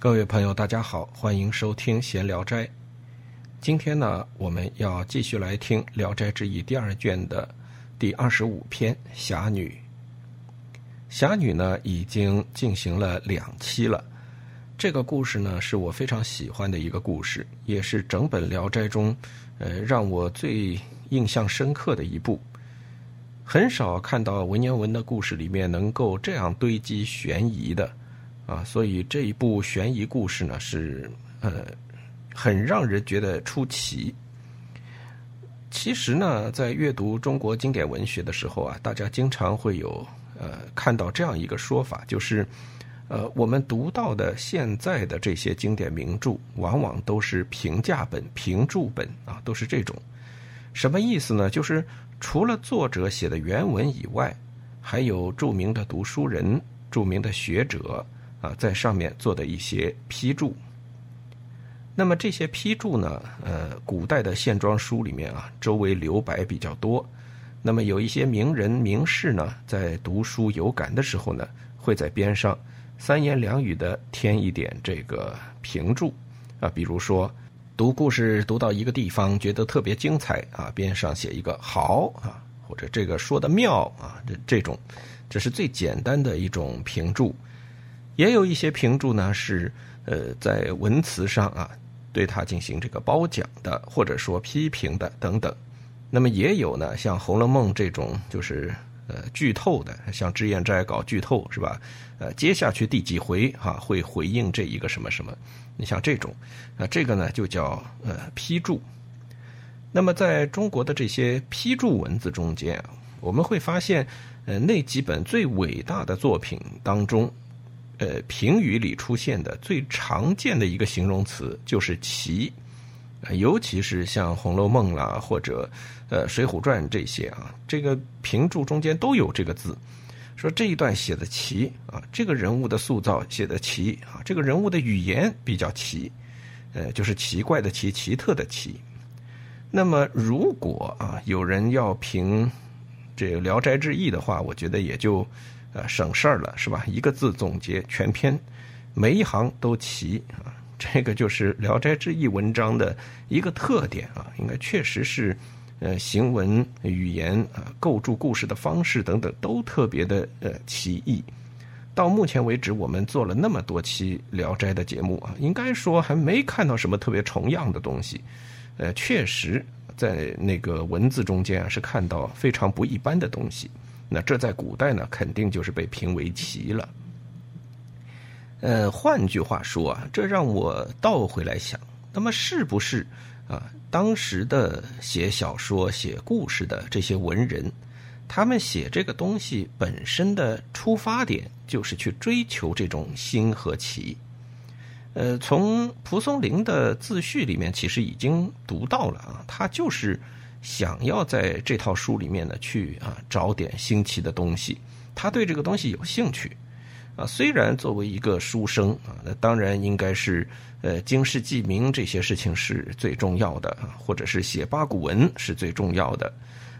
各位朋友，大家好，欢迎收听《闲聊斋》。今天呢，我们要继续来听《聊斋志异》第二卷的第二十五篇《侠女》。侠女呢，已经进行了两期了。这个故事呢，是我非常喜欢的一个故事，也是整本《聊斋》中，呃，让我最印象深刻的一部。很少看到文言文的故事里面能够这样堆积悬疑的。啊，所以这一部悬疑故事呢，是呃很让人觉得出奇。其实呢，在阅读中国经典文学的时候啊，大家经常会有呃看到这样一个说法，就是呃我们读到的现在的这些经典名著，往往都是评价本、评注本啊，都是这种。什么意思呢？就是除了作者写的原文以外，还有著名的读书人、著名的学者。啊，在上面做的一些批注。那么这些批注呢，呃，古代的线装书里面啊，周围留白比较多。那么有一些名人名士呢，在读书有感的时候呢，会在边上三言两语的添一点这个评注啊，比如说读故事读到一个地方觉得特别精彩啊，边上写一个好啊，或者这个说的妙啊，这这种，这是最简单的一种评注。也有一些评注呢，是呃在文辞上啊，对他进行这个褒奖的，或者说批评的等等。那么也有呢，像《红楼梦》这种就是呃剧透的，像脂砚斋搞剧透是吧？呃，接下去第几回哈会回应这一个什么什么？你像这种，啊这个呢就叫呃批注。那么在中国的这些批注文字中间啊，我们会发现，呃那几本最伟大的作品当中。呃，评语里出现的最常见的一个形容词就是“奇”，尤其是像《红楼梦》啦，或者呃《水浒传》这些啊，这个评注中间都有这个字，说这一段写的奇啊，这个人物的塑造写的奇啊，这个人物的语言比较奇，呃，就是奇怪的奇，奇特的奇。那么，如果啊有人要评这个《聊斋志异》的话，我觉得也就。呃，省事儿了，是吧？一个字总结全篇，每一行都齐啊。这个就是《聊斋志异》文章的一个特点啊，应该确实是，呃，行文、语言啊，构筑故事的方式等等都特别的呃奇异。到目前为止，我们做了那么多期《聊斋》的节目啊，应该说还没看到什么特别重样的东西。呃，确实在那个文字中间啊，是看到非常不一般的东西。那这在古代呢，肯定就是被评为奇了。呃，换句话说啊，这让我倒回来想，那么是不是啊，当时的写小说、写故事的这些文人，他们写这个东西本身的出发点，就是去追求这种新和奇？呃，从蒲松龄的自序里面，其实已经读到了啊，他就是。想要在这套书里面呢，去啊找点新奇的东西，他对这个东西有兴趣，啊，虽然作为一个书生啊，那当然应该是呃经世济民这些事情是最重要的啊，或者是写八股文是最重要的，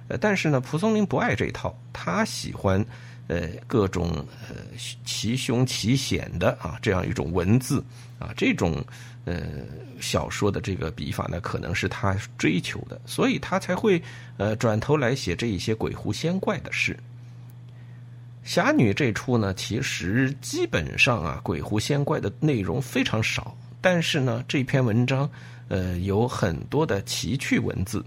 呃，但是呢，蒲松龄不爱这一套，他喜欢呃各种呃奇凶奇险的啊这样一种文字啊这种。呃，小说的这个笔法呢，可能是他追求的，所以他才会呃转头来写这一些鬼狐仙怪的事。侠女这出呢，其实基本上啊，鬼狐仙怪的内容非常少，但是呢，这篇文章呃有很多的奇趣文字。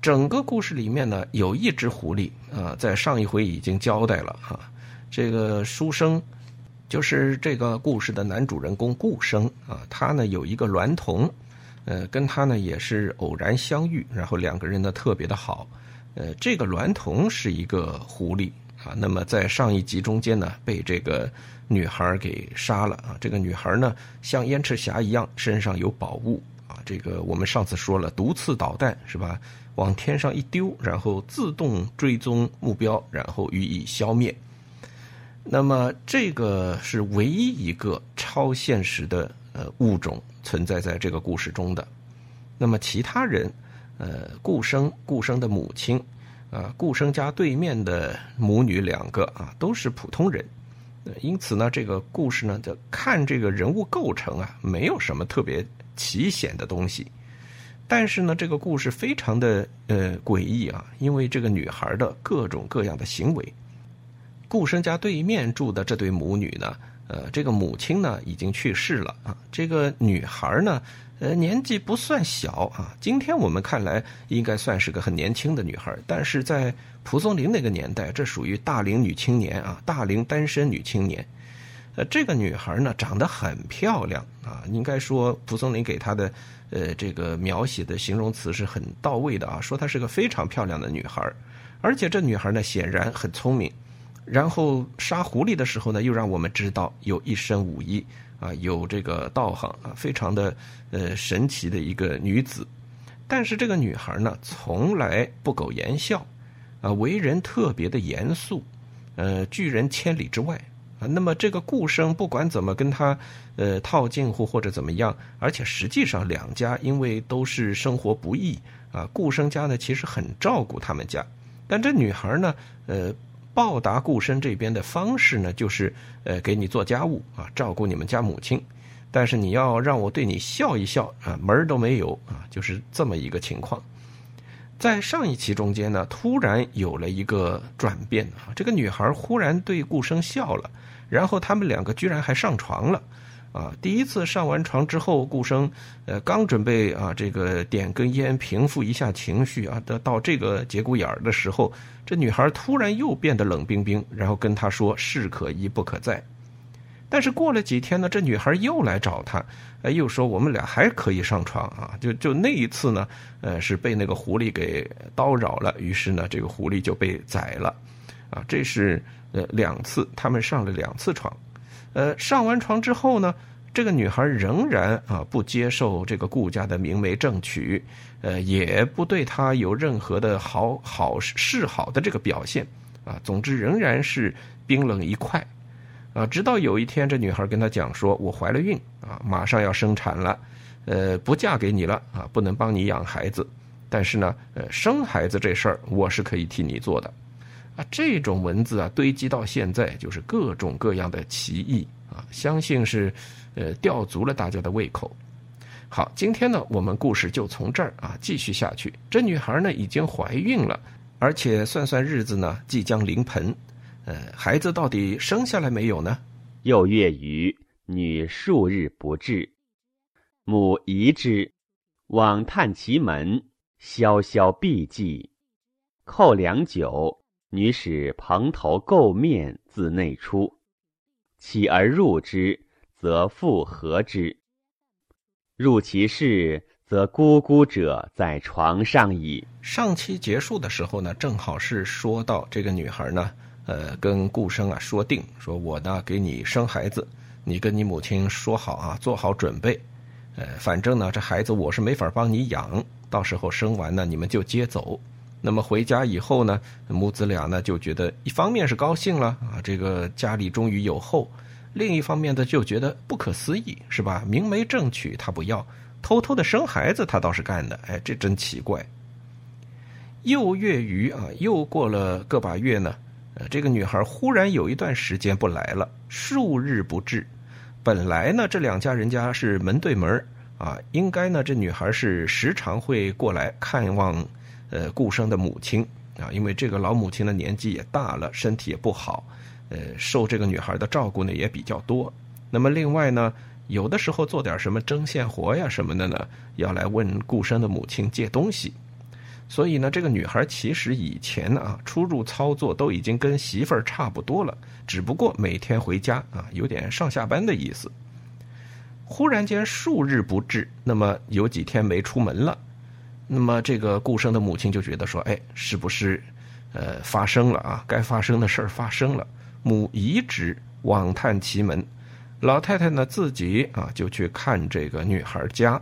整个故事里面呢，有一只狐狸啊，在上一回已经交代了哈，这个书生。就是这个故事的男主人公顾生啊，他呢有一个娈童，呃，跟他呢也是偶然相遇，然后两个人呢特别的好，呃，这个娈童是一个狐狸啊，那么在上一集中间呢被这个女孩给杀了啊，这个女孩呢像燕赤霞一样身上有宝物啊，这个我们上次说了毒刺导弹是吧，往天上一丢，然后自动追踪目标，然后予以消灭。那么，这个是唯一一个超现实的呃物种存在在这个故事中的。那么，其他人，呃，顾生、顾生的母亲，啊，顾生家对面的母女两个啊，都是普通人。因此呢，这个故事呢，就看这个人物构成啊，没有什么特别奇险的东西。但是呢，这个故事非常的呃诡异啊，因为这个女孩的各种各样的行为。顾生家对面住的这对母女呢，呃，这个母亲呢已经去世了啊，这个女孩呢，呃，年纪不算小啊，今天我们看来应该算是个很年轻的女孩，但是在蒲松龄那个年代，这属于大龄女青年啊，大龄单身女青年。呃，这个女孩呢，长得很漂亮啊，应该说蒲松龄给她的，呃，这个描写的形容词是很到位的啊，说她是个非常漂亮的女孩，而且这女孩呢，显然很聪明，然后杀狐狸的时候呢，又让我们知道有一身武艺啊，有这个道行啊，非常的呃神奇的一个女子，但是这个女孩呢，从来不苟言笑，啊，为人特别的严肃，呃，拒人千里之外啊。那么这个顾生不管怎么跟他，呃套近乎或者怎么样，而且实际上两家因为都是生活不易啊，顾生家呢其实很照顾他们家，但这女孩呢，呃报答顾生这边的方式呢，就是呃给你做家务啊，照顾你们家母亲，但是你要让我对你笑一笑啊，门儿都没有啊，就是这么一个情况。在上一期中间呢，突然有了一个转变啊，这个女孩忽然对顾生笑了。然后他们两个居然还上床了，啊！第一次上完床之后，顾生呃刚准备啊这个点根烟平复一下情绪啊，到到这个节骨眼儿的时候，这女孩突然又变得冷冰冰，然后跟他说“事可依不可再”。但是过了几天呢，这女孩又来找他，呃，又说我们俩还可以上床啊。就就那一次呢，呃，是被那个狐狸给叨扰了，于是呢，这个狐狸就被宰了，啊，这是。呃，两次他们上了两次床，呃，上完床之后呢，这个女孩仍然啊不接受这个顾家的明媒正娶，呃，也不对他有任何的好好示好的这个表现，啊，总之仍然是冰冷一块，啊，直到有一天，这女孩跟他讲说：“我怀了孕啊，马上要生产了，呃，不嫁给你了啊，不能帮你养孩子，但是呢，呃，生孩子这事儿我是可以替你做的。”啊，这种文字啊，堆积到现在就是各种各样的奇异啊，相信是，呃，吊足了大家的胃口。好，今天呢，我们故事就从这儿啊继续下去。这女孩呢已经怀孕了，而且算算日子呢，即将临盆。呃，孩子到底生下来没有呢？又月余，女数日不至，母疑之，往探其门，萧萧闭寂，叩良久。女使蓬头垢面自内出，起而入之，则复合之。入其室，则咕咕者在床上矣。上期结束的时候呢，正好是说到这个女孩呢，呃，跟顾生啊说定，说我呢给你生孩子，你跟你母亲说好啊，做好准备，呃，反正呢这孩子我是没法帮你养，到时候生完呢你们就接走。那么回家以后呢，母子俩呢就觉得一方面是高兴了啊，这个家里终于有后；另一方面呢就觉得不可思议，是吧？明媒正娶他不要，偷偷的生孩子他倒是干的，哎，这真奇怪。又月余啊，又过了个把月呢，呃，这个女孩忽然有一段时间不来了，数日不至。本来呢，这两家人家是门对门啊，应该呢这女孩是时常会过来看望。呃，顾生的母亲啊，因为这个老母亲的年纪也大了，身体也不好，呃，受这个女孩的照顾呢也比较多。那么另外呢，有的时候做点什么针线活呀什么的呢，要来问顾生的母亲借东西。所以呢，这个女孩其实以前啊出入操作都已经跟媳妇儿差不多了，只不过每天回家啊有点上下班的意思。忽然间数日不至，那么有几天没出门了。那么这个顾生的母亲就觉得说：“哎，是不是，呃，发生了啊？该发生的事儿发生了。”母移之往探其门，老太太呢自己啊就去看这个女孩家，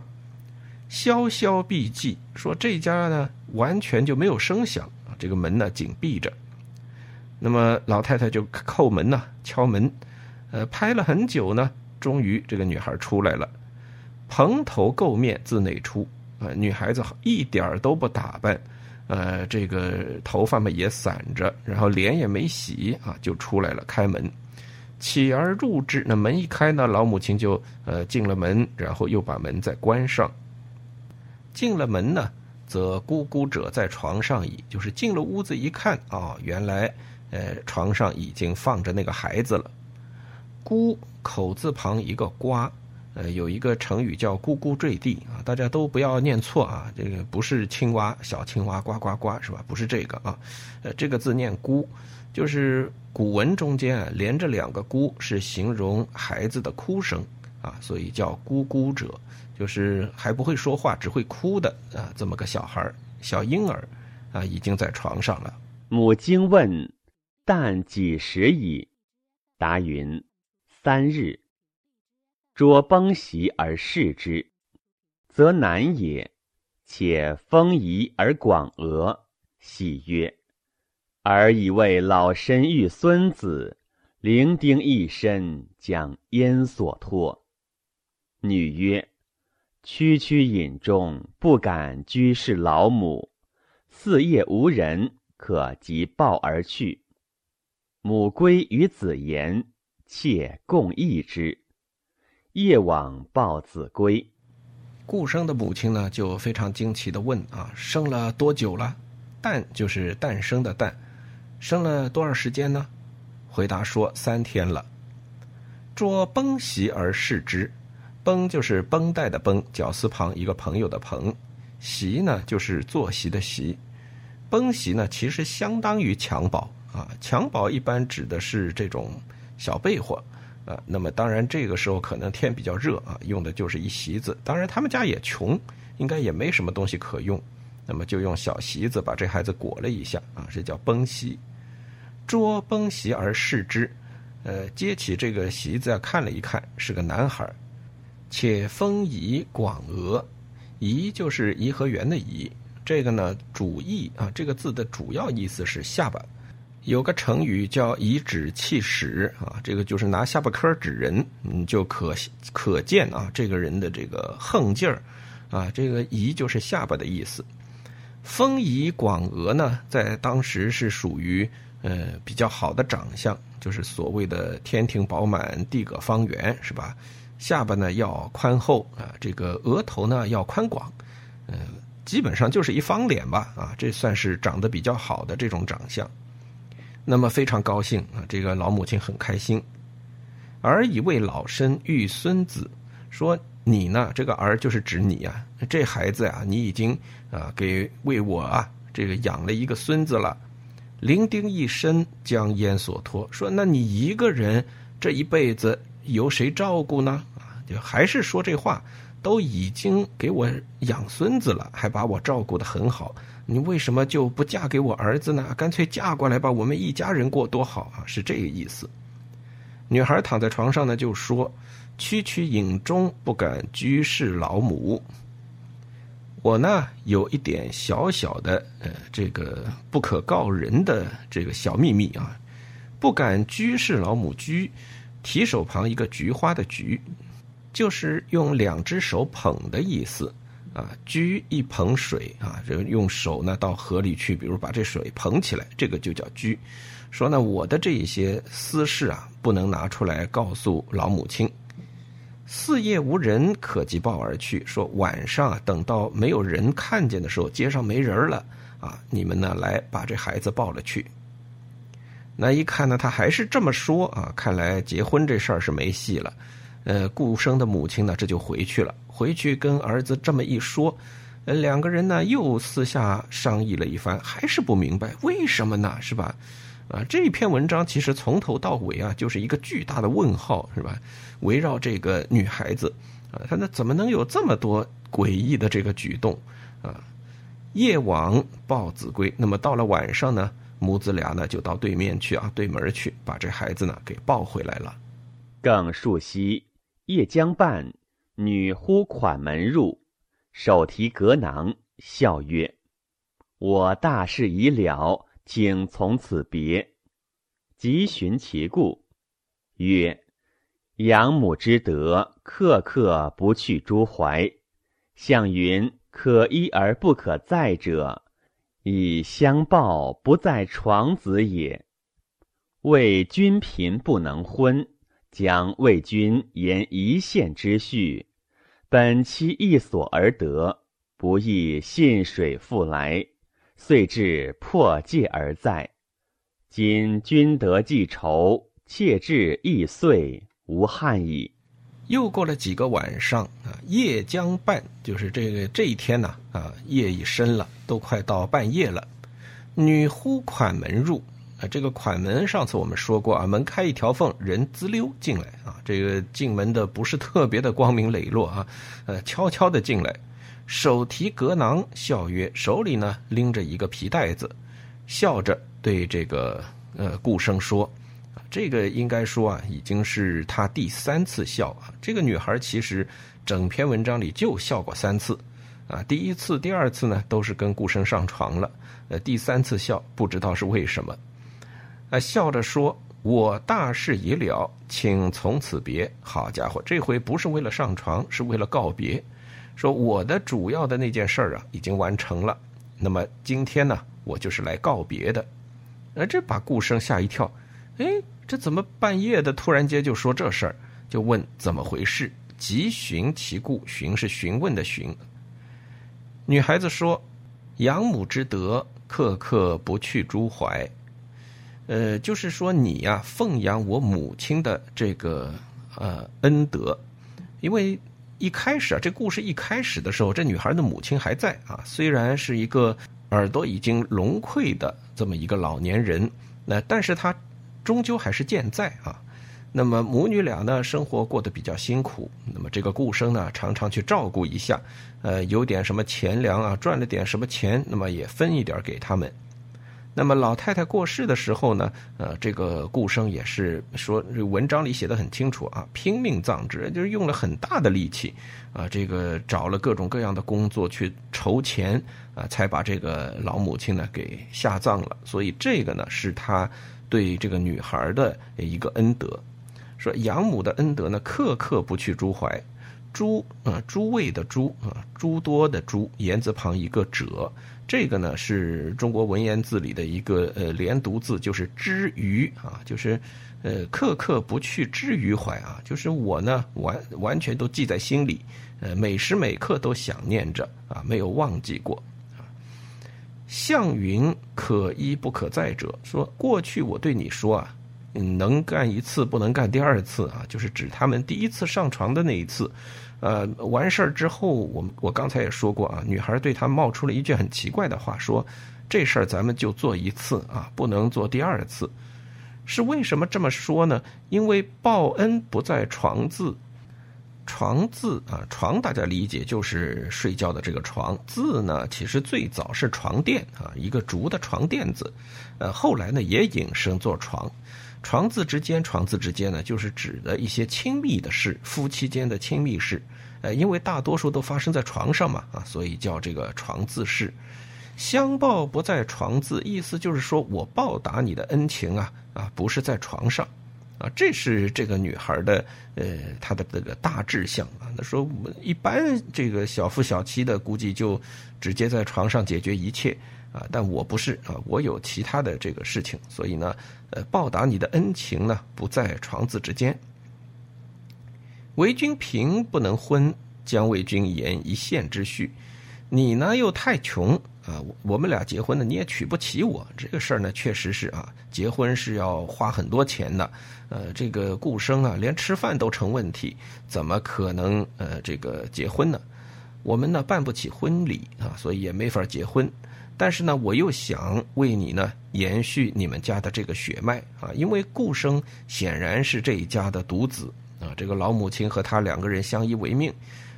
萧萧闭寂，说这家呢完全就没有声响啊，这个门呢紧闭着。那么老太太就叩门呐，敲门，呃，拍了很久呢，终于这个女孩出来了，蓬头垢面自内出。呃，女孩子一点儿都不打扮，呃，这个头发嘛也散着，然后脸也没洗啊，就出来了，开门，起而入之，那门一开呢，老母亲就呃进了门，然后又把门再关上。进了门呢，则咕咕者在床上矣，就是进了屋子一看啊，原来呃床上已经放着那个孩子了。孤口字旁一个瓜，呃有一个成语叫咕咕坠地啊，大家都不要念错啊，这个不是青蛙小青蛙呱呱呱是吧？不是这个啊，呃这个字念咕，就是古文中间啊连着两个咕，是形容孩子的哭声啊，所以叫咕咕者。就是还不会说话，只会哭的啊，这么个小孩小婴儿，啊，已经在床上了。母惊问：“旦几时矣？”答云：“三日。”捉崩席而视之，则难也。且丰仪而广额，喜曰：“儿以为老身育孙子，伶仃一身，将焉所托？”女曰。区区隐中，不敢居视老母。四夜无人，可即抱而去。母归与子言，妾共议之。夜往抱子归。顾生的母亲呢，就非常惊奇的问：啊，生了多久了？诞就是诞生的诞，生了多少时间呢？回答说三天了。捉崩席而视之。绷就是绷带的绷，绞丝旁一个朋友的朋，席呢就是坐席的席，绷席呢其实相当于襁褓啊，襁褓一般指的是这种小被货啊，那么当然这个时候可能天比较热啊，用的就是一席子，当然他们家也穷，应该也没什么东西可用，那么就用小席子把这孩子裹了一下啊，这叫崩席。捉崩席而视之，呃，接起这个席子啊看了一看，是个男孩。且丰仪广额，仪就是颐和园的仪。这个呢，主意啊，这个字的主要意思是下巴。有个成语叫颐指气使啊，这个就是拿下巴颏指人，嗯，就可可见啊，这个人的这个横劲儿啊。这个颐就是下巴的意思。丰颐广额呢，在当时是属于呃比较好的长相，就是所谓的天庭饱满，地阁方圆，是吧？下巴呢要宽厚啊，这个额头呢要宽广，嗯，基本上就是一方脸吧啊，这算是长得比较好的这种长相。那么非常高兴啊，这个老母亲很开心。儿已为老身育孙子，说你呢，这个儿就是指你啊，这孩子呀，你已经啊给为我啊这个养了一个孙子了，伶仃一身将焉所托？说那你一个人这一辈子由谁照顾呢？啊就还是说这话，都已经给我养孙子了，还把我照顾的很好，你为什么就不嫁给我儿子呢？干脆嫁过来吧，我们一家人过多好啊！是这个意思。女孩躺在床上呢，就说：“区区影中，不敢居士老母。我呢，有一点小小的呃，这个不可告人的这个小秘密啊，不敢居士老母。居，提手旁一个菊花的菊。”就是用两只手捧的意思，啊，掬一捧水啊，这个用手呢到河里去，比如把这水捧起来，这个就叫掬。说呢，我的这一些私事啊，不能拿出来告诉老母亲。四夜无人，可即抱而去。说晚上，等到没有人看见的时候，街上没人了啊，你们呢来把这孩子抱了去。那一看呢，他还是这么说啊，看来结婚这事儿是没戏了。呃，顾生的母亲呢，这就回去了。回去跟儿子这么一说，呃，两个人呢又私下商议了一番，还是不明白为什么呢？是吧？啊，这篇文章其实从头到尾啊，就是一个巨大的问号，是吧？围绕这个女孩子啊，她那怎么能有这么多诡异的这个举动啊？夜往抱子归，那么到了晚上呢，母子俩呢就到对面去啊，对门去把这孩子呢给抱回来了。更数夕。夜将半，女忽款门入，手提格囊，笑曰：“我大事已了，请从此别。”即寻其故，曰：“养母之德，刻刻不去诸怀。向云可依而不可载者，以相报不在床子也。为君贫不能婚。”将魏军沿一线之序，本期一所而得，不亦信水复来，遂至破戒而在。今君得记仇，妾至易遂，无憾矣。又过了几个晚上啊，夜将半，就是这个这一天呢啊，夜已深了，都快到半夜了。女呼款门入这个款门上次我们说过啊，门开一条缝，人滋溜进来啊。这个进门的不是特别的光明磊落啊，呃，悄悄的进来，手提格囊，笑曰：“手里呢拎着一个皮袋子，笑着对这个呃顾生说。”这个应该说啊，已经是他第三次笑啊。这个女孩其实整篇文章里就笑过三次，啊，第一次、第二次呢都是跟顾生上床了，呃，第三次笑不知道是为什么，啊，笑着说：“我大事已了，请从此别。”好家伙，这回不是为了上床，是为了告别。说我的主要的那件事儿啊已经完成了，那么今天呢，我就是来告别的。呃，这把顾生吓一跳，哎。这怎么半夜的突然间就说这事儿？就问怎么回事？急询其故，询是询问的询。女孩子说：“养母之德，刻刻不去诸怀。”呃，就是说你呀，奉养我母亲的这个呃恩德。因为一开始啊，这故事一开始的时候，这女孩的母亲还在啊，虽然是一个耳朵已经聋溃的这么一个老年人，那但是她。终究还是健在啊，那么母女俩呢，生活过得比较辛苦。那么这个顾生呢，常常去照顾一下，呃，有点什么钱粮啊，赚了点什么钱，那么也分一点给他们。那么老太太过世的时候呢，呃，这个顾生也是说，文章里写的很清楚啊，拼命葬之，就是用了很大的力气啊，这个找了各种各样的工作去筹钱啊，才把这个老母亲呢给下葬了。所以这个呢，是他。对这个女孩的一个恩德，说养母的恩德呢，刻刻不去诸怀。诸啊，诸位的诸啊，诸多的诸，言字旁一个者，这个呢是中国文言字里的一个呃连读字，就是之于啊，就是呃刻刻不去之于怀啊，就是我呢完完全都记在心里，呃每时每刻都想念着啊，没有忘记过。向云可一不可再者，说过去我对你说啊，能干一次不能干第二次啊，就是指他们第一次上床的那一次，呃，完事儿之后，我我刚才也说过啊，女孩对他冒出了一句很奇怪的话，说这事儿咱们就做一次啊，不能做第二次，是为什么这么说呢？因为报恩不在床字。床字啊，床大家理解就是睡觉的这个床字呢，其实最早是床垫啊，一个竹的床垫子，呃，后来呢也引申做床。床字之间，床字之间呢，就是指的一些亲密的事，夫妻间的亲密事。呃，因为大多数都发生在床上嘛，啊，所以叫这个床字事。相报不在床字，意思就是说我报答你的恩情啊，啊，不是在床上。啊，这是这个女孩的，呃，她的这个大志向啊。她说，一般这个小夫小妻的，估计就直接在床上解决一切啊。但我不是啊，我有其他的这个事情，所以呢，呃，报答你的恩情呢，不在床字之间。为君贫不能婚，将为君言一线之序。你呢又太穷。啊，我们俩结婚呢，你也娶不起我。这个事儿呢，确实是啊，结婚是要花很多钱的。呃，这个顾生啊，连吃饭都成问题，怎么可能呃这个结婚呢？我们呢办不起婚礼啊，所以也没法结婚。但是呢，我又想为你呢延续你们家的这个血脉啊，因为顾生显然是这一家的独子啊，这个老母亲和他两个人相依为命。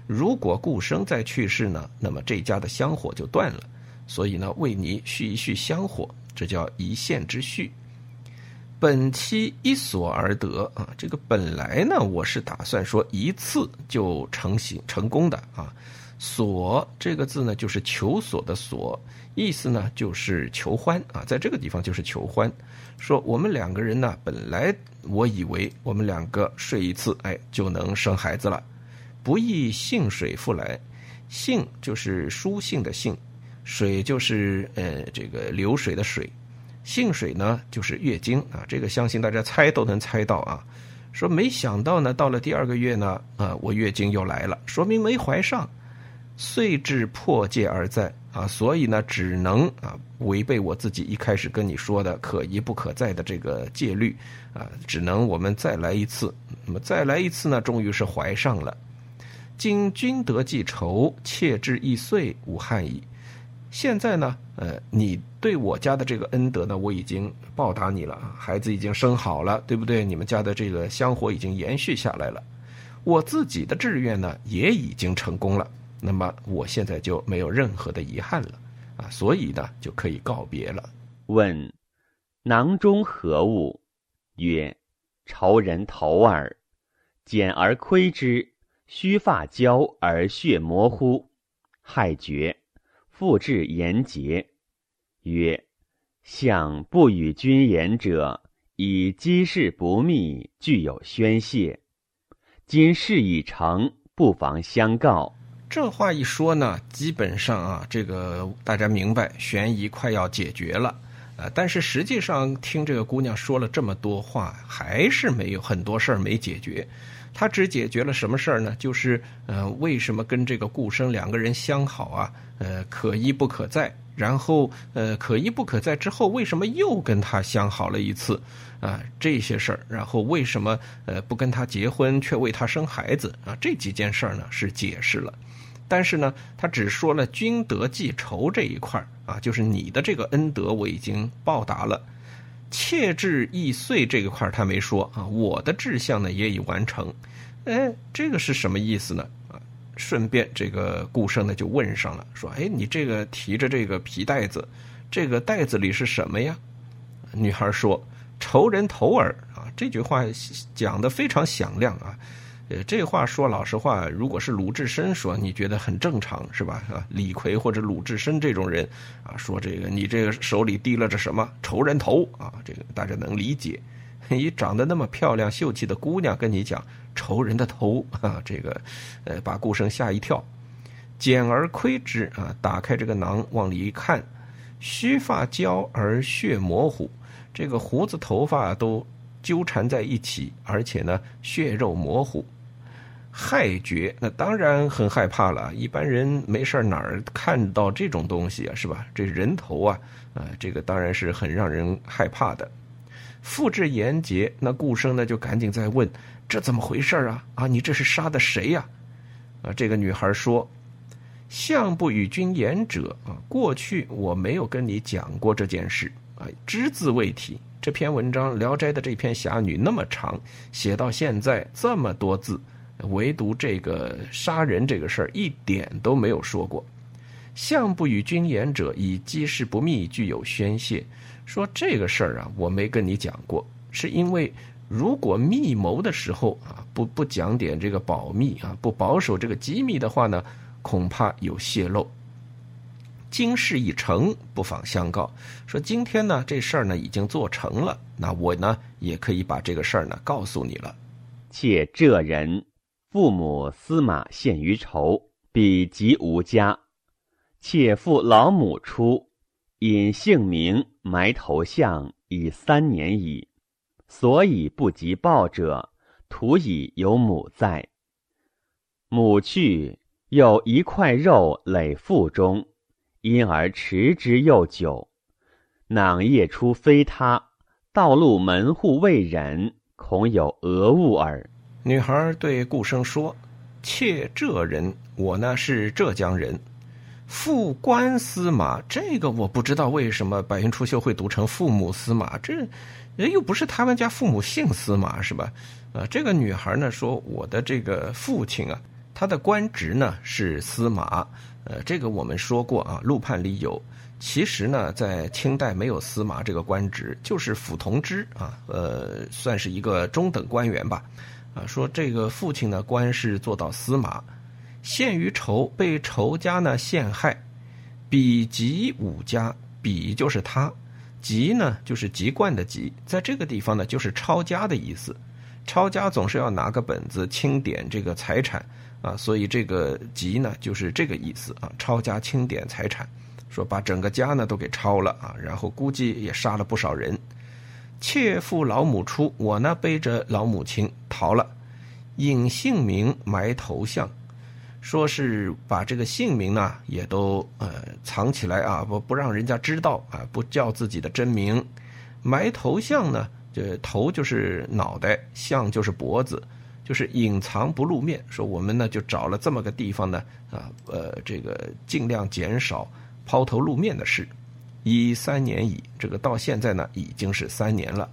如果顾生再去世呢，那么这家的香火就断了。所以呢，为你续一续香火，这叫一线之序。本期一所而得啊，这个本来呢，我是打算说一次就成型成功的啊。所这个字呢，就是求所的所，意思呢就是求欢啊，在这个地方就是求欢。说我们两个人呢，本来我以为我们两个睡一次，哎，就能生孩子了。不易信水复来，信就是书信的信。水就是呃这个流水的水，性水呢就是月经啊，这个相信大家猜都能猜到啊。说没想到呢，到了第二个月呢，啊，我月经又来了，说明没怀上，遂至破戒而在啊，所以呢，只能啊违背我自己一开始跟你说的可疑不可再的这个戒律啊，只能我们再来一次。那么再来一次呢，终于是怀上了。今君得记仇，妾至易碎，无憾矣。现在呢，呃，你对我家的这个恩德呢，我已经报答你了，孩子已经生好了，对不对？你们家的这个香火已经延续下来了，我自己的志愿呢，也已经成功了。那么我现在就没有任何的遗憾了，啊，所以呢，就可以告别了。问：囊中何物？曰：仇人头耳。剪而窥之。须发焦而血模糊，害绝。复至言节，曰：相不与君言者，以机事不密，具有宣泄。今事已成，不妨相告。这话一说呢，基本上啊，这个大家明白，悬疑快要解决了。呃，但是实际上听这个姑娘说了这么多话，还是没有很多事儿没解决。他只解决了什么事儿呢？就是，呃，为什么跟这个顾生两个人相好啊？呃，可一不可再。然后，呃，可一不可再之后，为什么又跟他相好了一次？啊，这些事儿。然后，为什么呃不跟他结婚，却为他生孩子？啊，这几件事儿呢是解释了，但是呢，他只说了君德记仇这一块啊，就是你的这个恩德我已经报答了。妾志易碎这一块他没说啊，我的志向呢也已完成，哎，这个是什么意思呢？啊，顺便这个顾生呢就问上了，说，哎，你这个提着这个皮袋子，这个袋子里是什么呀？女孩说，仇人头儿啊，这句话讲的非常响亮啊。呃，这话说老实话，如果是鲁智深说，你觉得很正常是吧？啊，李逵或者鲁智深这种人啊，说这个你这个手里提了着什么仇人头啊？这个大家能理解。你长得那么漂亮秀气的姑娘跟你讲仇人的头啊，这个呃把顾生吓一跳。简而窥之啊，打开这个囊往里一看，须发焦而血模糊，这个胡子头发都纠缠在一起，而且呢血肉模糊。害绝，那当然很害怕了。一般人没事哪儿看到这种东西啊，是吧？这人头啊，啊，这个当然是很让人害怕的。复制言节，那顾生呢就赶紧在问：这怎么回事啊？啊，你这是杀的谁呀？啊，这个女孩说：相不与君言者啊，过去我没有跟你讲过这件事啊，只字未提。这篇文章《聊斋》的这篇侠女那么长，写到现在这么多字。唯独这个杀人这个事儿一点都没有说过。相不与君言者，以机事不密，具有宣泄。说这个事儿啊，我没跟你讲过，是因为如果密谋的时候啊，不不讲点这个保密啊，不保守这个机密的话呢，恐怕有泄露。今事已成，不妨相告。说今天呢，这事儿呢已经做成了，那我呢也可以把这个事儿呢告诉你了。且这人。父母司马献于仇，彼即无家。且父老母出，隐姓名，埋头像，已三年矣。所以不及报者，徒以有母在。母去，有一块肉累腹中，因而持之又久。囊夜出非他，道路门户未忍，恐有讹误耳。女孩对顾生说：“妾浙人，我呢是浙江人，父官司马。这个我不知道为什么白云出秀会读成父母司马，这又不是他们家父母姓司马，是吧？啊，这个女孩呢说，我的这个父亲啊，他的官职呢是司马。呃，这个我们说过啊，陆判里有。其实呢，在清代没有司马这个官职，就是府同知啊，呃，算是一个中等官员吧。”啊，说这个父亲呢，官是做到司马，陷于仇，被仇家呢陷害，比及武家，比就是他，籍呢就是籍贯的籍，在这个地方呢就是抄家的意思，抄家总是要拿个本子清点这个财产啊，所以这个籍呢就是这个意思啊，抄家清点财产，说把整个家呢都给抄了啊，然后估计也杀了不少人。妾负老母出，我呢背着老母亲逃了，隐姓名埋头像，说是把这个姓名呢也都呃藏起来啊，不不让人家知道啊，不叫自己的真名，埋头像呢，这头就是脑袋，像就是脖子。就是隐藏不露面，说我们呢就找了这么个地方呢，啊，呃，这个尽量减少抛头露面的事。一三年矣，这个到现在呢已经是三年了。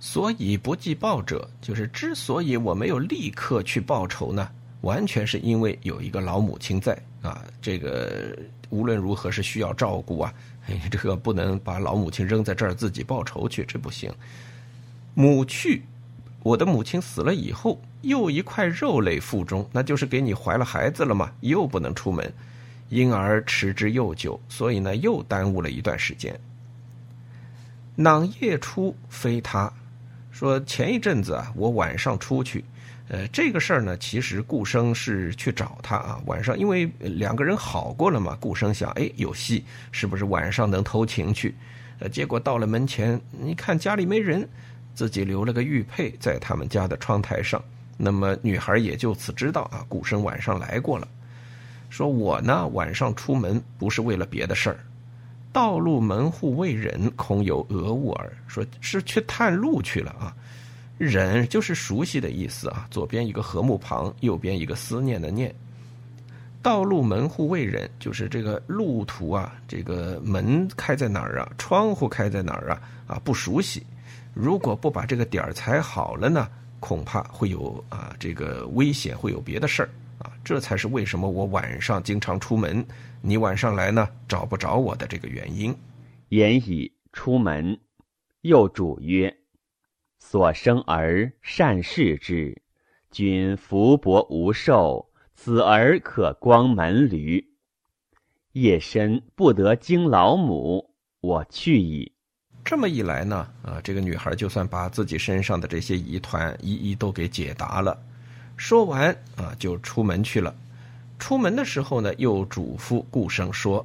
所以不计报者，就是之所以我没有立刻去报仇呢，完全是因为有一个老母亲在啊，这个无论如何是需要照顾啊，这个不能把老母亲扔在这儿自己报仇去，这不行。母去。我的母亲死了以后，又一块肉类腹中，那就是给你怀了孩子了嘛，又不能出门，因而迟之又久，所以呢，又耽误了一段时间。囊夜出非他，说前一阵子啊，我晚上出去，呃，这个事儿呢，其实顾生是去找他啊，晚上因为两个人好过了嘛，顾生想，哎，有戏，是不是晚上能偷情去？呃，结果到了门前，你看家里没人。自己留了个玉佩在他们家的窗台上，那么女孩也就此知道啊，顾生晚上来过了。说我呢晚上出门不是为了别的事儿，道路门户未忍，恐有讹物耳。说是去探路去了啊，忍就是熟悉的意思啊，左边一个禾木旁，右边一个思念的念。道路门户未忍，就是这个路途啊，这个门开在哪儿啊，窗户开在哪儿啊，啊不熟悉。如果不把这个点儿踩好了呢，恐怕会有啊这个危险，会有别的事儿。这才是为什么我晚上经常出门，你晚上来呢找不着我的这个原因。言已出门，又主曰：“所生而善事之，君福薄无寿，此儿可光门闾。夜深不得惊老母，我去矣。”这么一来呢，啊，这个女孩就算把自己身上的这些疑团一一都给解答了。说完啊，就出门去了。出门的时候呢，又嘱咐顾生说：“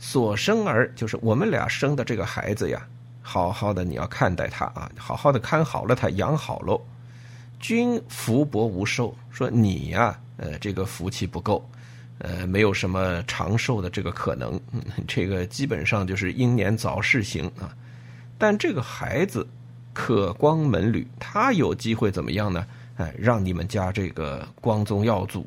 所生儿就是我们俩生的这个孩子呀，好好的你要看待他啊，好好的看好了他，养好喽。君福薄无寿，说你呀，呃，这个福气不够，呃，没有什么长寿的这个可能，这个基本上就是英年早逝型啊。”但这个孩子可光门履，他有机会怎么样呢？哎，让你们家这个光宗耀祖。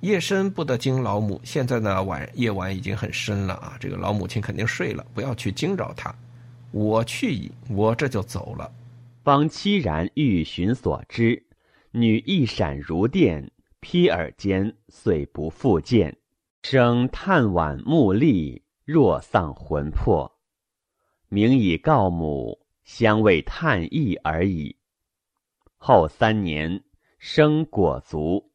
夜深不得惊老母，现在呢晚夜晚已经很深了啊，这个老母亲肯定睡了，不要去惊扰她。我去矣，我这就走了。方凄然欲寻所知，女一闪如电，披耳间遂不复见，生叹惋目立，若丧魂魄。名以告母，相为叹意而已。后三年，生果卒，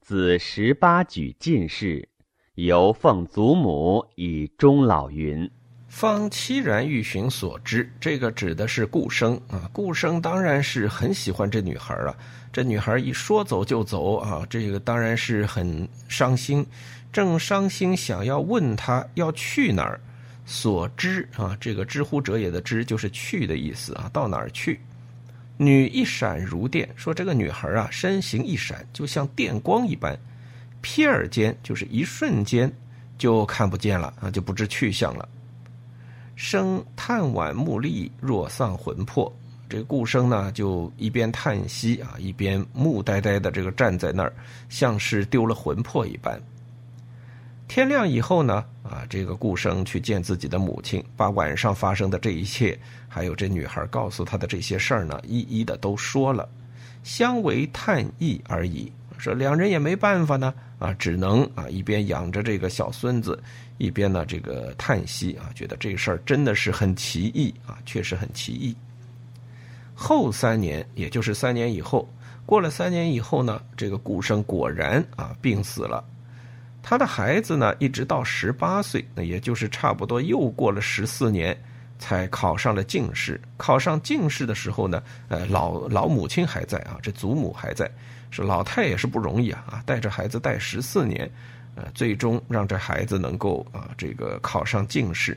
子十八举进士，由奉祖母以终老云。方凄然欲寻所知，这个指的是顾生啊。顾生当然是很喜欢这女孩啊。这女孩一说走就走啊，这个当然是很伤心。正伤心，想要问他要去哪儿。所知啊，这个“知乎者也”的“知”就是去的意思啊，到哪儿去？女一闪如电，说这个女孩啊，身形一闪，就像电光一般，瞥耳间就是一瞬间就看不见了啊，就不知去向了。生叹惋目立，若丧魂魄。这个顾生呢，就一边叹息啊，一边木呆呆的这个站在那儿，像是丢了魂魄一般。天亮以后呢，啊，这个顾生去见自己的母亲，把晚上发生的这一切，还有这女孩告诉他的这些事儿呢，一一的都说了，相为叹意而已。说两人也没办法呢，啊，只能啊一边养着这个小孙子，一边呢这个叹息啊，觉得这事儿真的是很奇异啊，确实很奇异。后三年，也就是三年以后，过了三年以后呢，这个顾生果然啊病死了。他的孩子呢，一直到十八岁，那也就是差不多又过了十四年，才考上了进士。考上进士的时候呢，呃，老老母亲还在啊，这祖母还在，说老太也是不容易啊，啊，带着孩子带十四年，呃，最终让这孩子能够啊，这个考上进士。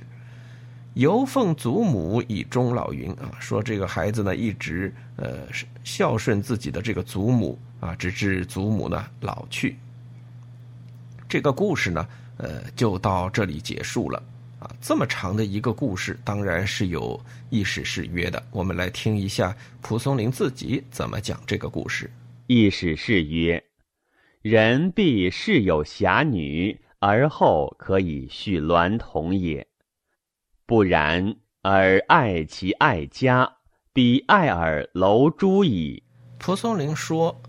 犹奉祖母以终老云啊，说这个孩子呢一直呃孝顺自己的这个祖母啊，直至祖母呢老去。这个故事呢，呃，就到这里结束了啊。这么长的一个故事，当然是有意史誓约的。我们来听一下蒲松龄自己怎么讲这个故事。意史誓约：人必是有侠女，而后可以续娈童也。不然，而爱其爱家，彼爱尔楼珠矣。蒲松龄说。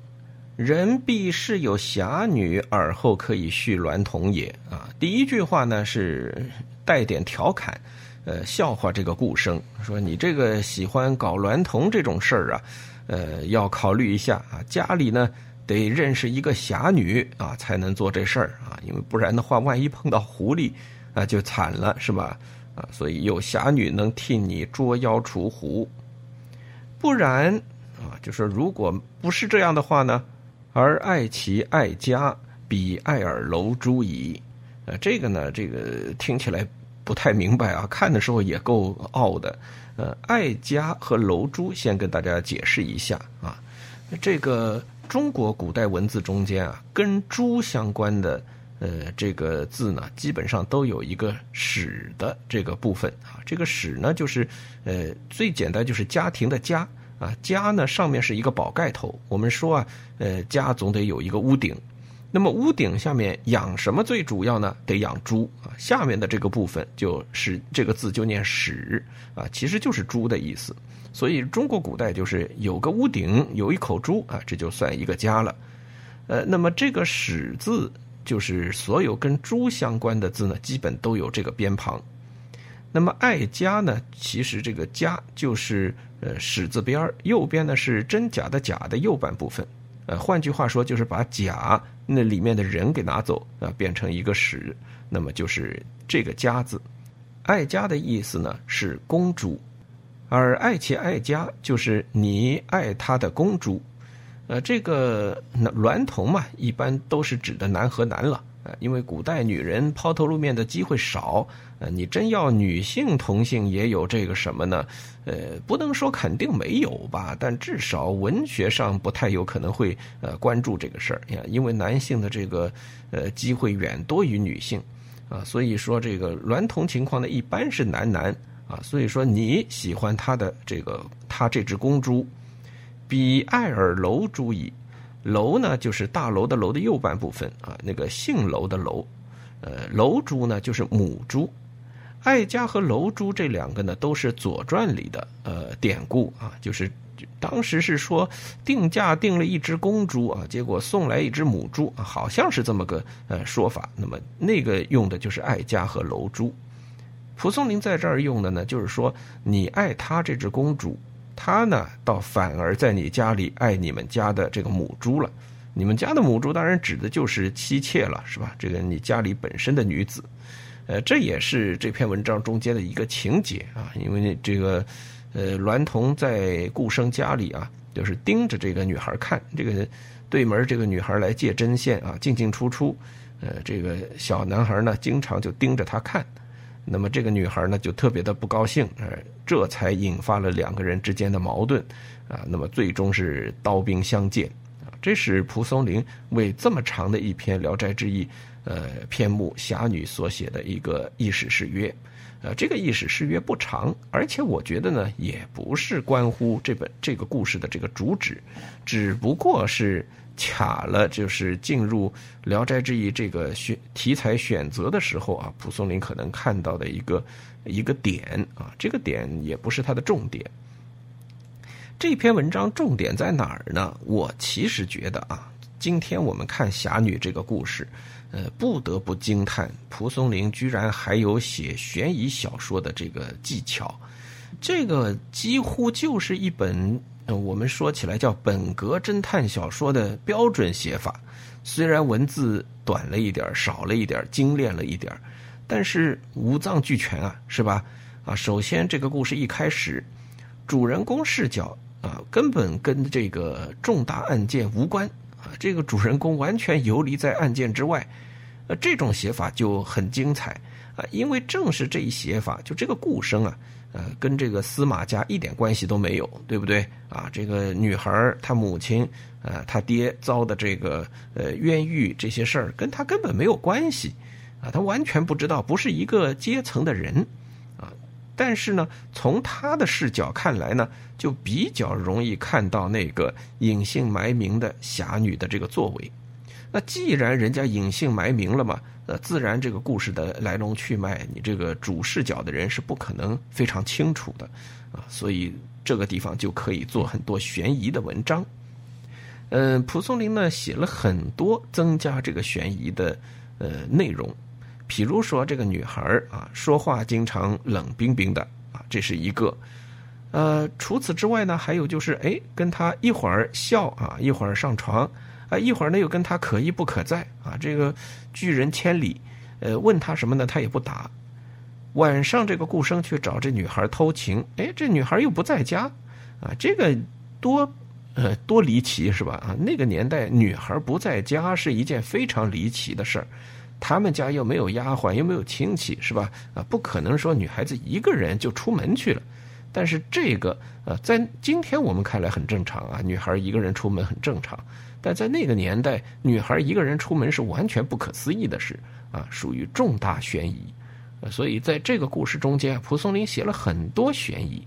人必是有侠女，而后可以续娈童也啊！第一句话呢是带点调侃，呃，笑话这个顾生，说你这个喜欢搞娈童这种事儿啊，呃，要考虑一下啊，家里呢得认识一个侠女啊，才能做这事儿啊，因为不然的话，万一碰到狐狸啊，就惨了，是吧？啊，所以有侠女能替你捉妖除狐，不然啊，就说如果不是这样的话呢？而爱其爱家，比爱尔楼珠矣。呃，这个呢，这个听起来不太明白啊。看的时候也够傲的。呃，爱家和楼珠，先跟大家解释一下啊。这个中国古代文字中间啊，跟珠相关的呃这个字呢，基本上都有一个史的这个部分啊。这个史呢，就是呃最简单就是家庭的家。啊，家呢上面是一个宝盖头。我们说啊，呃，家总得有一个屋顶。那么屋顶下面养什么最主要呢？得养猪啊。下面的这个部分就是这个字就念史啊，其实就是猪的意思。所以中国古代就是有个屋顶，有一口猪啊，这就算一个家了。呃，那么这个史字就是所有跟猪相关的字呢，基本都有这个边旁。那么爱家呢，其实这个家就是。呃，史字边儿右边呢是真假的假的右半部分，呃，换句话说就是把假那里面的人给拿走啊，变成一个史，那么就是这个家字。爱家的意思呢是公主，而爱妾爱家就是你爱她的公主。呃，这个娈童嘛，一般都是指的男和男了。因为古代女人抛头露面的机会少，呃，你真要女性同性也有这个什么呢？呃，不能说肯定没有吧，但至少文学上不太有可能会呃关注这个事儿呀，因为男性的这个呃机会远多于女性啊，所以说这个娈童情况呢一般是男男啊，所以说你喜欢他的这个他这只公猪，比爱尔楼珠矣。楼呢，就是大楼的楼的右半部分啊，那个姓楼的楼，呃，楼珠呢就是母猪，爱家和楼珠这两个呢都是《左传》里的呃典故啊，就是当时是说定价定了一只公猪啊，结果送来一只母猪啊，好像是这么个呃说法。那么那个用的就是爱家和楼珠，蒲松龄在这儿用的呢，就是说你爱他这只公猪。他呢，倒反而在你家里爱你们家的这个母猪了。你们家的母猪当然指的就是妻妾了，是吧？这个你家里本身的女子，呃，这也是这篇文章中间的一个情节啊。因为这个，呃，栾童在顾生家里啊，就是盯着这个女孩看。这个对门这个女孩来借针线啊，进进出出，呃，这个小男孩呢，经常就盯着她看。那么这个女孩呢，就特别的不高兴，呃，这才引发了两个人之间的矛盾，啊，那么最终是刀兵相见，这是蒲松龄为这么长的一篇《聊斋志异》，呃，篇目侠女所写的一个意史誓约，呃，这个意史誓约不长，而且我觉得呢，也不是关乎这本这个故事的这个主旨，只不过是。卡了，就是进入《聊斋志异》这个选题材选择的时候啊，蒲松龄可能看到的一个一个点啊，这个点也不是他的重点。这篇文章重点在哪儿呢？我其实觉得啊，今天我们看侠女这个故事，呃，不得不惊叹蒲松龄居然还有写悬疑小说的这个技巧，这个几乎就是一本。我们说起来叫本格侦探小说的标准写法，虽然文字短了一点少了一点精炼了一点但是五脏俱全啊，是吧？啊，首先这个故事一开始，主人公视角啊，根本跟这个重大案件无关啊，这个主人公完全游离在案件之外，呃，这种写法就很精彩啊，因为正是这一写法，就这个顾生啊，呃，跟这个司马家一点关系都没有，对不对啊？这个女孩她母亲，呃，她爹遭的这个呃冤狱这些事儿，跟她根本没有关系啊，她完全不知道，不是一个阶层的人。但是呢，从他的视角看来呢，就比较容易看到那个隐姓埋名的侠女的这个作为。那既然人家隐姓埋名了嘛，呃，自然这个故事的来龙去脉，你这个主视角的人是不可能非常清楚的，啊，所以这个地方就可以做很多悬疑的文章。嗯，蒲松龄呢写了很多增加这个悬疑的呃内容，比如说这个女孩啊，说话经常冷冰冰的啊，这是一个。呃，除此之外呢，还有就是，哎，跟他一会儿笑啊，一会儿上床。啊，一会儿呢又跟他可一不可再啊，这个拒人千里，呃，问他什么呢，他也不答。晚上这个顾生去找这女孩偷情，哎，这女孩又不在家，啊，这个多呃多离奇是吧？啊，那个年代女孩不在家是一件非常离奇的事儿，他们家又没有丫鬟，又没有亲戚是吧？啊，不可能说女孩子一个人就出门去了。但是这个呃，在今天我们看来很正常啊，女孩一个人出门很正常。但在那个年代，女孩一个人出门是完全不可思议的事啊，属于重大悬疑。所以在这个故事中间，蒲松龄写了很多悬疑。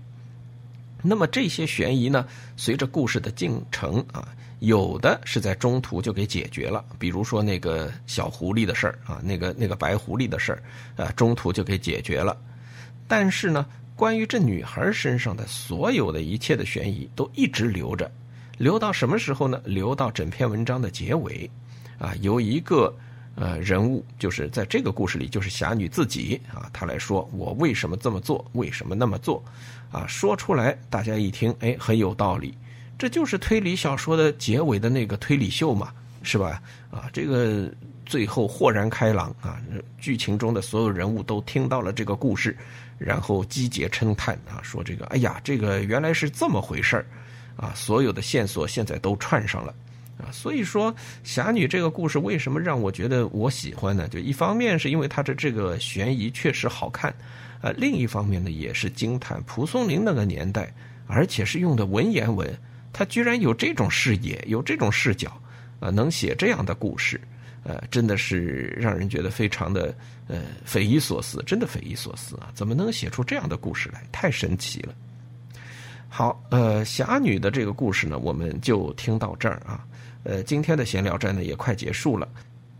那么这些悬疑呢，随着故事的进程啊，有的是在中途就给解决了，比如说那个小狐狸的事儿啊，那个那个白狐狸的事儿啊，中途就给解决了。但是呢，关于这女孩身上的所有的一切的悬疑，都一直留着。留到什么时候呢？留到整篇文章的结尾，啊，由一个呃人物，就是在这个故事里，就是侠女自己啊，她来说我为什么这么做，为什么那么做，啊，说出来，大家一听，哎，很有道理，这就是推理小说的结尾的那个推理秀嘛，是吧？啊，这个最后豁然开朗啊，剧情中的所有人物都听到了这个故事，然后击节称叹啊，说这个，哎呀，这个原来是这么回事儿。啊，所有的线索现在都串上了，啊，所以说侠女这个故事为什么让我觉得我喜欢呢？就一方面是因为它的这个悬疑确实好看，啊，另一方面呢也是惊叹蒲松龄那个年代，而且是用的文言文，他居然有这种视野，有这种视角，啊，能写这样的故事，呃，真的是让人觉得非常的呃匪夷所思，真的匪夷所思啊！怎么能写出这样的故事来？太神奇了。好，呃，侠女的这个故事呢，我们就听到这儿啊。呃，今天的闲聊站呢也快结束了。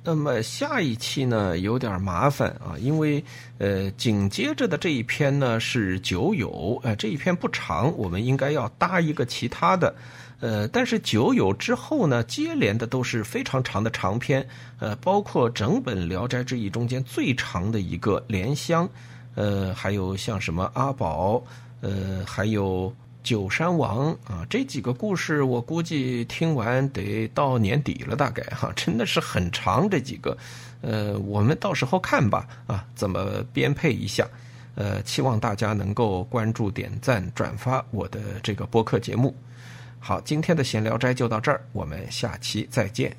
那么下一期呢有点麻烦啊，因为呃紧接着的这一篇呢是酒友，呃这一篇不长，我们应该要搭一个其他的。呃，但是酒友之后呢接连的都是非常长的长篇，呃，包括整本《聊斋志异》中间最长的一个莲香，呃，还有像什么阿宝，呃，还有。九山王啊，这几个故事我估计听完得到年底了，大概哈，真的是很长。这几个，呃，我们到时候看吧，啊，怎么编配一下？呃，期望大家能够关注、点赞、转发我的这个播客节目。好，今天的闲聊斋就到这儿，我们下期再见。